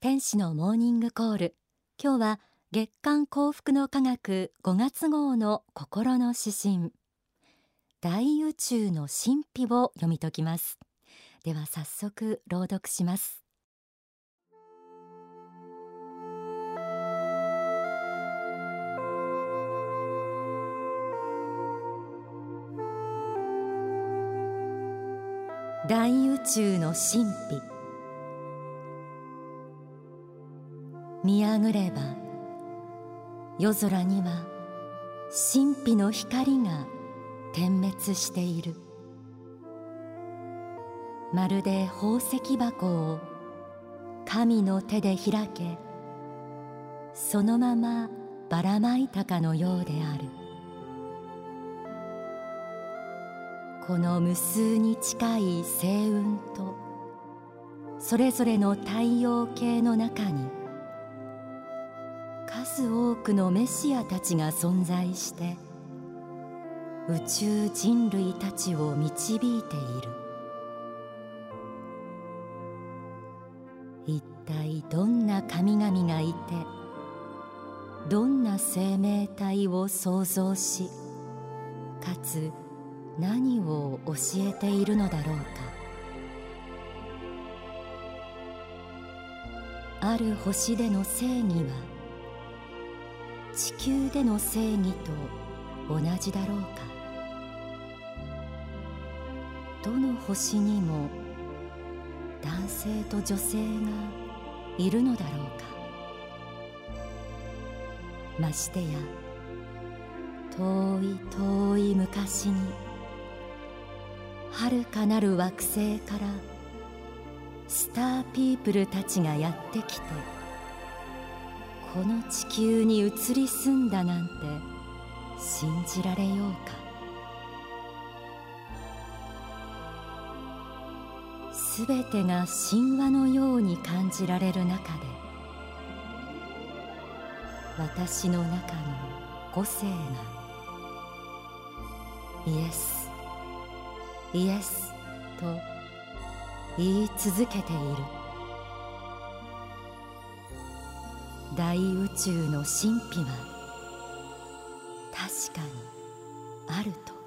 天使のモーニングコール。今日は月刊幸福の科学5月号の心の指針。大宇宙の神秘を読み解きます。では早速朗読します。大宇宙の神秘。見上ぐれば夜空には神秘の光が点滅している。まるで宝石箱を神の手で開けそのままばらまいたかのようである。この無数に近い星雲とそれぞれの太陽系の中に数多くのメシアたちが存在して宇宙人類たちを導いている。一体どんな神々がいてどんな生命体を創造しかつ何を教えているのだろうか。ある星での正義は地球での正義と同じだろうか。どの星にも男性と女性がいるのだろうか。ましてや遠い遠い昔に遥かなる惑星からスターピープルたちがやってきてこの地球に移り住んだなんて信じられようか？すべてが神話のように感じられる中で私の中の個性がイエスイエスと言い続けている。大宇宙の神秘は確かにあると。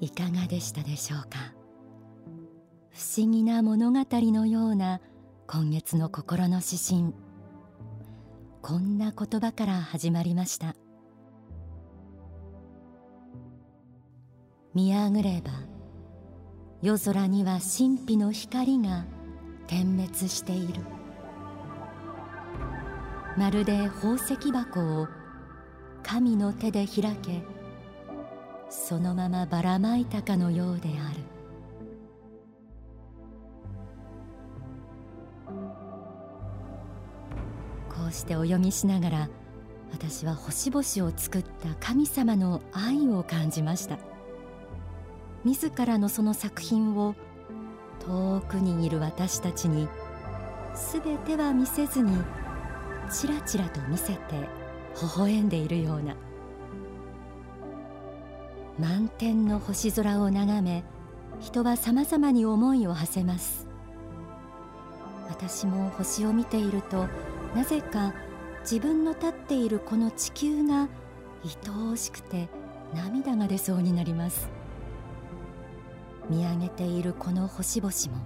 いかがでしたでしょうか？思議な物語のような今月の心の指針。こんな言葉から始まりました。見上れば夜空には神秘の光が点滅している。まるで宝石箱を神の手で開けそのままばらまいたかのようである。うしてお読みしながら私は星々を作った神様の愛を感じました。自らのその作品を遠くにいる私たちに全ては見せずにちらちらと見せて微笑んでいるような。満天の星空を眺め人はさまざまに思いを馳せます。私も星を見ているとなぜか自分の立っているこの地球が愛おしくて涙が出そうになります。見上げているこの星々も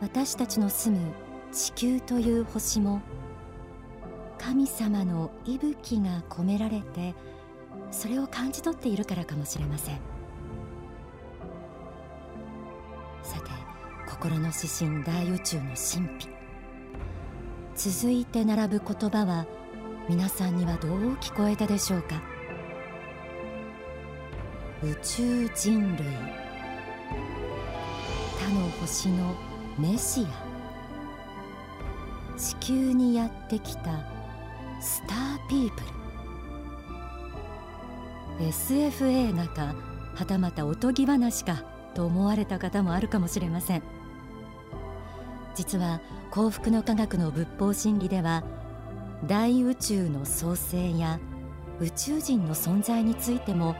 私たちの住む地球という星も神様の息吹が込められてそれを感じ取っているからかもしれません。さて心の指針大宇宙の神秘。続いて並ぶ言葉は皆さんにはどう聞こえたでしょうか？宇宙人類。他の星のメシア。地球にやってきたスターピープル。SF 映画かはたまたおとぎ話かと思われた方もあるかもしれません。実は幸福の科学の仏法真理では大宇宙の創生や宇宙人の存在についても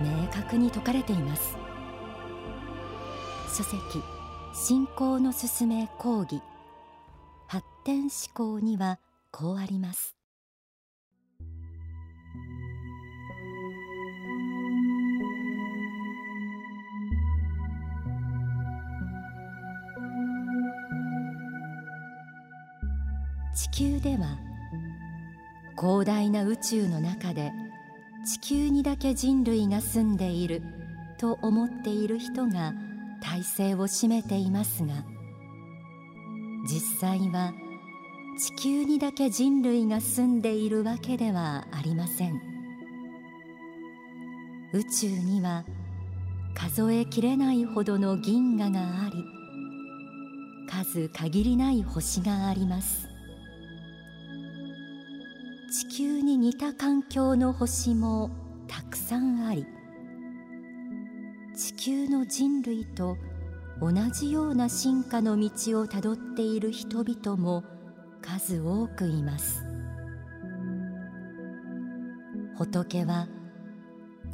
明確に説かれています。書籍信仰のすすめ講義発展思考にはこうあります。地球では広大な宇宙の中で地球にだけ人類が住んでいると思っている人が体制を占めていますが実際は地球にだけ人類が住んでいるわけではありません。宇宙には数えきれないほどの銀河があり数限りない星があります。地球に似た環境の星もたくさんあり地球の人類と同じような進化の道をたどっている人々も数多くいます。仏は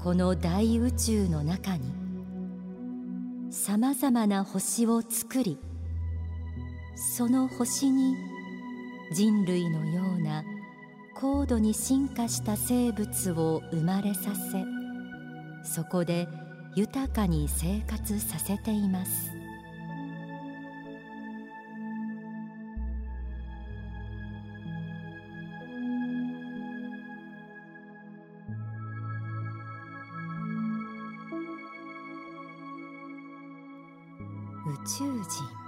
この大宇宙の中にさまざまな星を作りその星に人類のような高度に進化した生物を生まれさせそこで豊かに生活させています。宇宙人。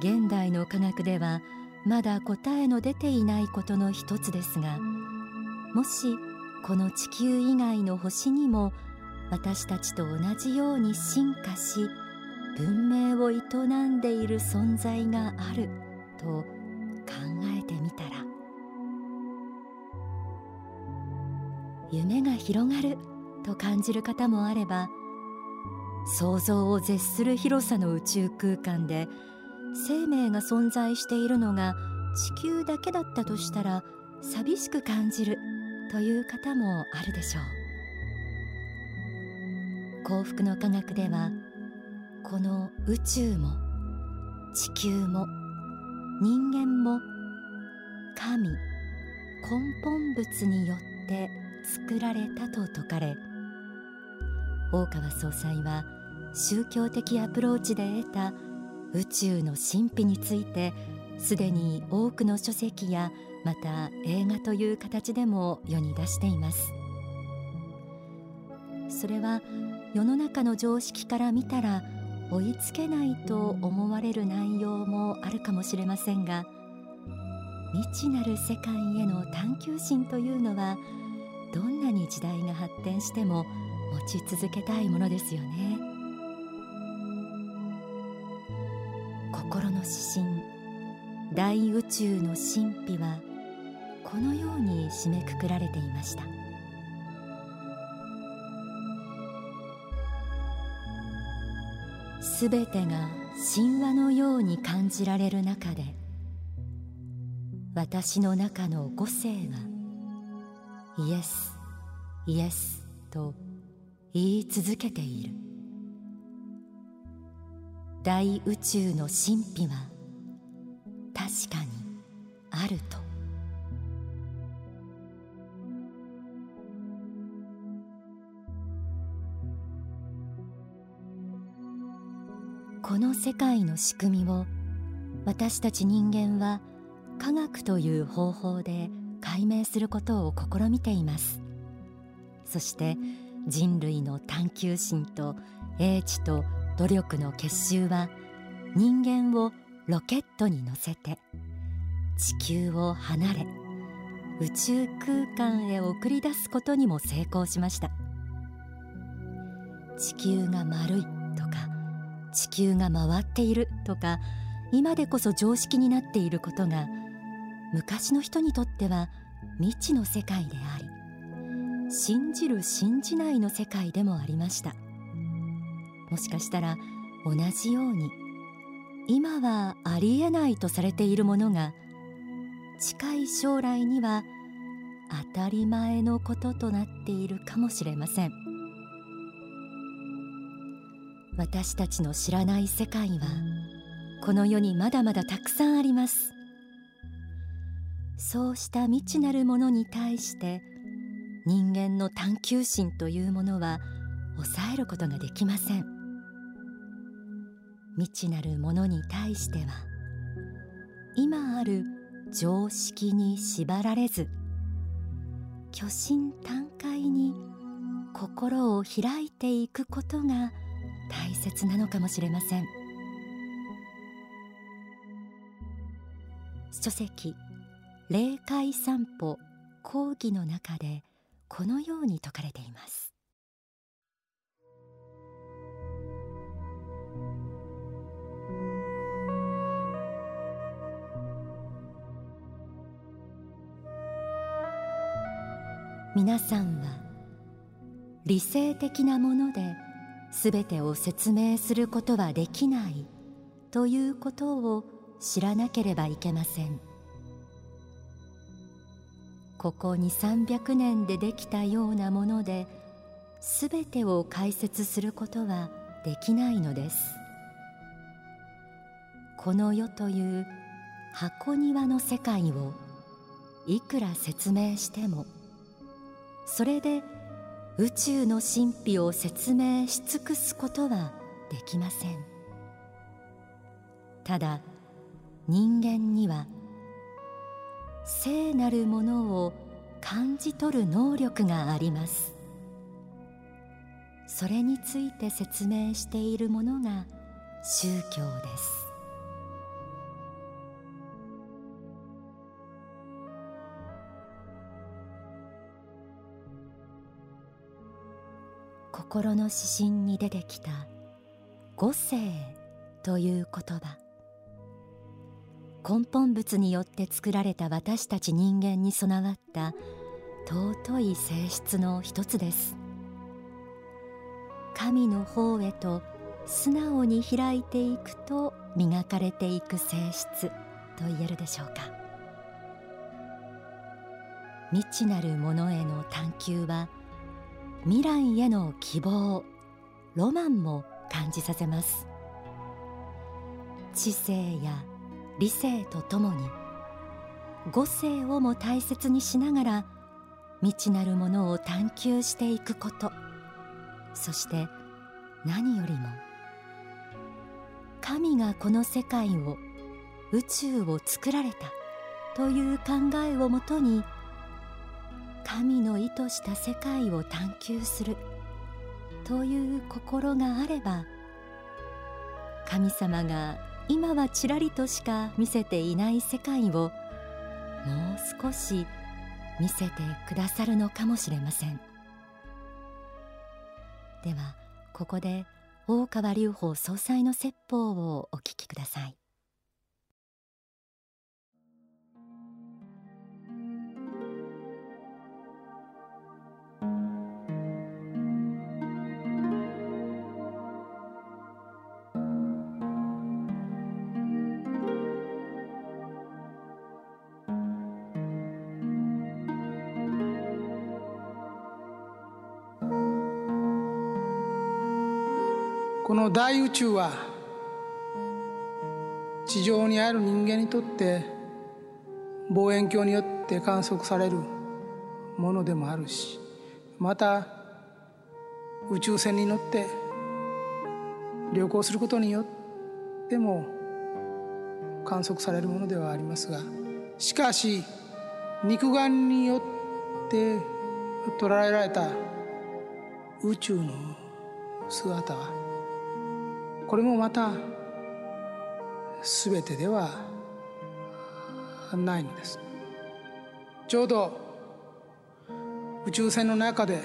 現代の科学ではまだ答えの出ていないことの一つですがもしこの地球以外の星にも私たちと同じように進化し文明を営んでいる存在があると考えてみたら。夢が広がると感じる方もあれば想像を絶する広さの宇宙空間で生命が存在しているのが地球だけだったとしたら寂しく感じるという方もあるでしょう。幸福の科学ではこの宇宙も地球も人間も神根本物によって作られたと説かれ大川総裁は宗教的アプローチで得た宇宙の神秘についてすでに多くの書籍やまた映画という形でも世に出していますそれは世の中の常識から見たら追いつけないと思われる内容もあるかもしれませんが未知なる世界への探求心というのはどんなに時代が発展しても持ち続けたいものですよね。指針大宇宙の神秘はこのように締めくくられていました。すべてが神話のように感じられる中で私の中の五性がイエスイエスと言い続けている。大宇宙の神秘は確かにあると。この世界の仕組みを私たち人間は科学という方法で解明することを試みています。そして人類の探求心と英知と努力の結集は人間をロケットに乗せて地球を離れ宇宙空間へ送り出すことにも成功しました。地球が丸いとか地球が回っているとか今でこそ常識になっていることが昔の人にとっては未知の世界であり信じる信じないの世界でもありました。もしかしたら同じように今はありえないとされているものが近い将来には当たり前のこととなっているかもしれません。私たちの知らない世界はこの世にまだまだたくさんあります。そうした未知なるものに対して人間の探求心というものは抑えることができません。未知なるものに対しては今ある常識に縛られず虚心坦懐に心を開いていくことが大切なのかもしれません。書籍霊界散歩講義の中でこのように説かれています。皆さんは理性的なもので全てを説明することはできないということを知らなければいけません。ここ2 3 0 0年でできたようなもので全てを解説することはできないのです。この世という箱庭の世界をいくら説明してもそれで宇宙の神秘を説明し尽くすことはできません。ただ人間には聖なるものを感じ取る能力があります。それについて説明しているものが宗教です。心の指針に出てきた五世という言葉。根本物によって作られた私たち人間に備わった尊い性質の一つです。神の方へと素直に開いていくと磨かれていく性質と言えるでしょうか。未知なるものへの探求は未来への希望ロマンも感じさせます。知性や理性とともに五性をも大切にしながら未知なるものを探求していくことそして何よりも神がこの世界を宇宙を作られたという考えをもとに神の意図した世界を探求する。という心があれば神様が今はちらりとしか見せていない世界をもう少し見せてくださるのかもしれません。ではここで大川隆法総裁の説法をお聞きください。の大宇宙は地上にある人間にとって望遠鏡によって観測されるものでもあるしまた宇宙船に乗って旅行することによっても観測されるものではありますがしかし肉眼によって捉えられた宇宙の姿はこれもまた全てではないのです。ちょうど宇宙船の中で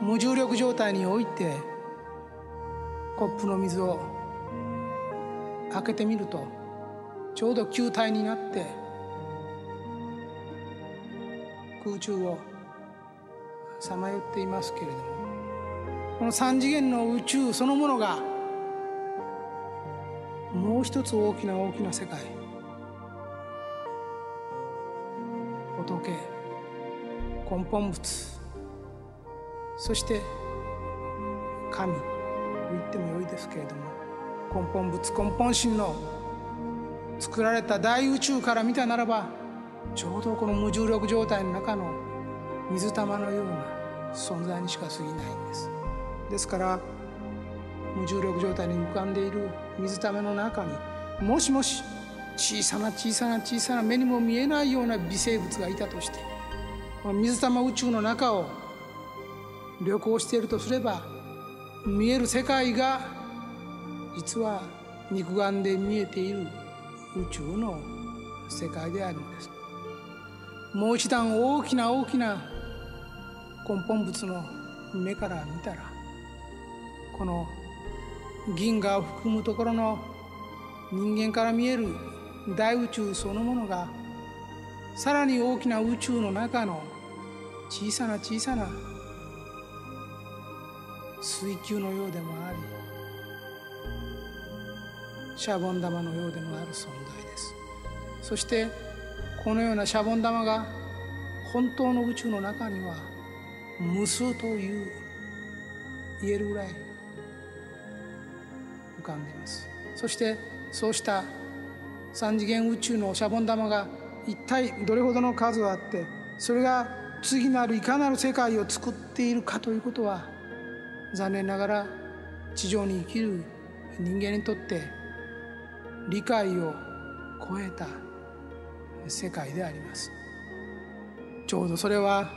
無重力状態においてコップの水を開けてみるとちょうど球体になって空中をさまよっていますけれどもこの三次元の宇宙そのものがもう一つ大きな大きな世界。仏根本仏。そして神。と言ってもよいですけれども根本仏根本心の作られた大宇宙から見たならばちょうどこの無重力状態の中の水玉のような存在にしか過ぎないんです。ですから無重力状態に浮かんでいる水玉の中にもしもし小さな小さな小さな目にも見えないような微生物がいたとしてこの水玉宇宙の中を旅行しているとすれば見える世界が実は肉眼で見えている宇宙の世界であるんです。もう一段大きな大きな根本物の目から見たらこの銀河を含むところの人間から見える大宇宙そのものがさらに大きな宇宙の中の小さな小さな水球のようでもありシャボン玉のようでもある存在です。そしてこのようなシャボン玉が本当の宇宙の中には無数という言えるぐらい浮かんでいます。そしてそうした三次元宇宙のシャボン玉が一体どれほどの数あってそれが次なるいかなる世界を作っているかということは残念ながら地上に生きる人間にとって理解を超えた世界であります。ちょうどそれは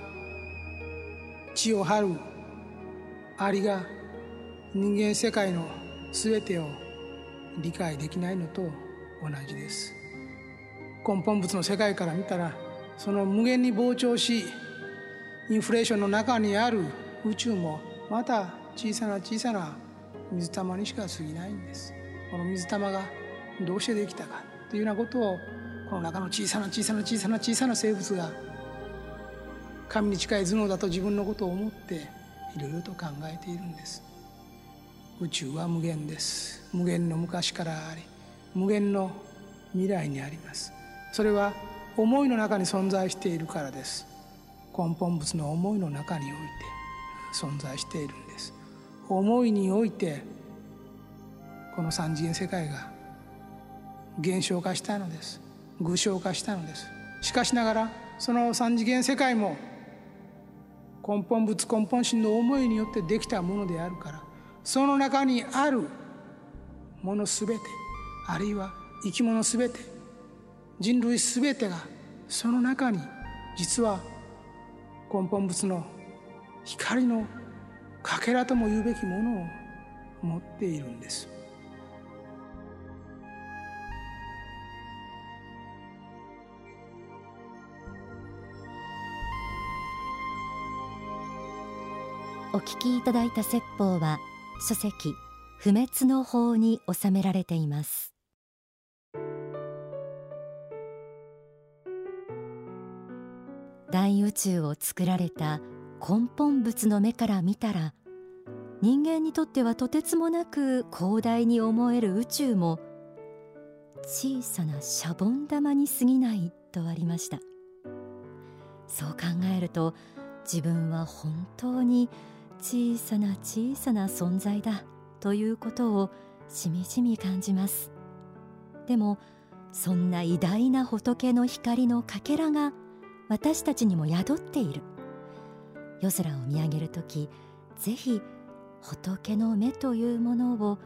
地を張るアリが人間世界の全てを理解できないのと同じです。根本物の世界から見たらその無限に膨張しインフレーションの中にある宇宙もまた小さな小さな水玉にしか過ぎないんです。この水玉がどうしてできたかというようなことをこの中の小さな小さな小さな小さな生物が神に近い頭脳だと自分のことを思っていろいろと考えているんです。宇宙は無限です。無限の昔からあり無限の未来にあります。それは思いの中に存在しているからです。根本物の思いの中において存在しているんです。思いにおいてこの三次元世界が現象化したのです。具象化したのです。しかしながらその三次元世界も根本物根本心の思いによってできたものであるからその中にあるものすべてあるいは生き物すべて人類すべてがその中に実は根本物の光のかけらとも言うべきものを持っているんです。お聞きいただいた説法は書籍不滅の法に収められています。大宇宙を作られた根本物の目から見たら人間にとってはとてつもなく広大に思える宇宙も小さなシャボン玉に過ぎないとありました。そう考えると自分は本当に小さな小さな存在だということをしみじみ感じます。でもそんな偉大な仏の光のかけらが私たちにも宿っている。夜空を見上げる時ぜひ仏の目というものを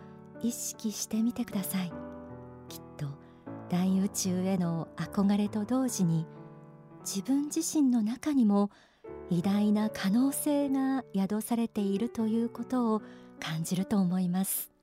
意識してみてください。きっと大宇宙への憧れと同時に自分自身の中にも偉大な可能性が宿されているということを感じると思います。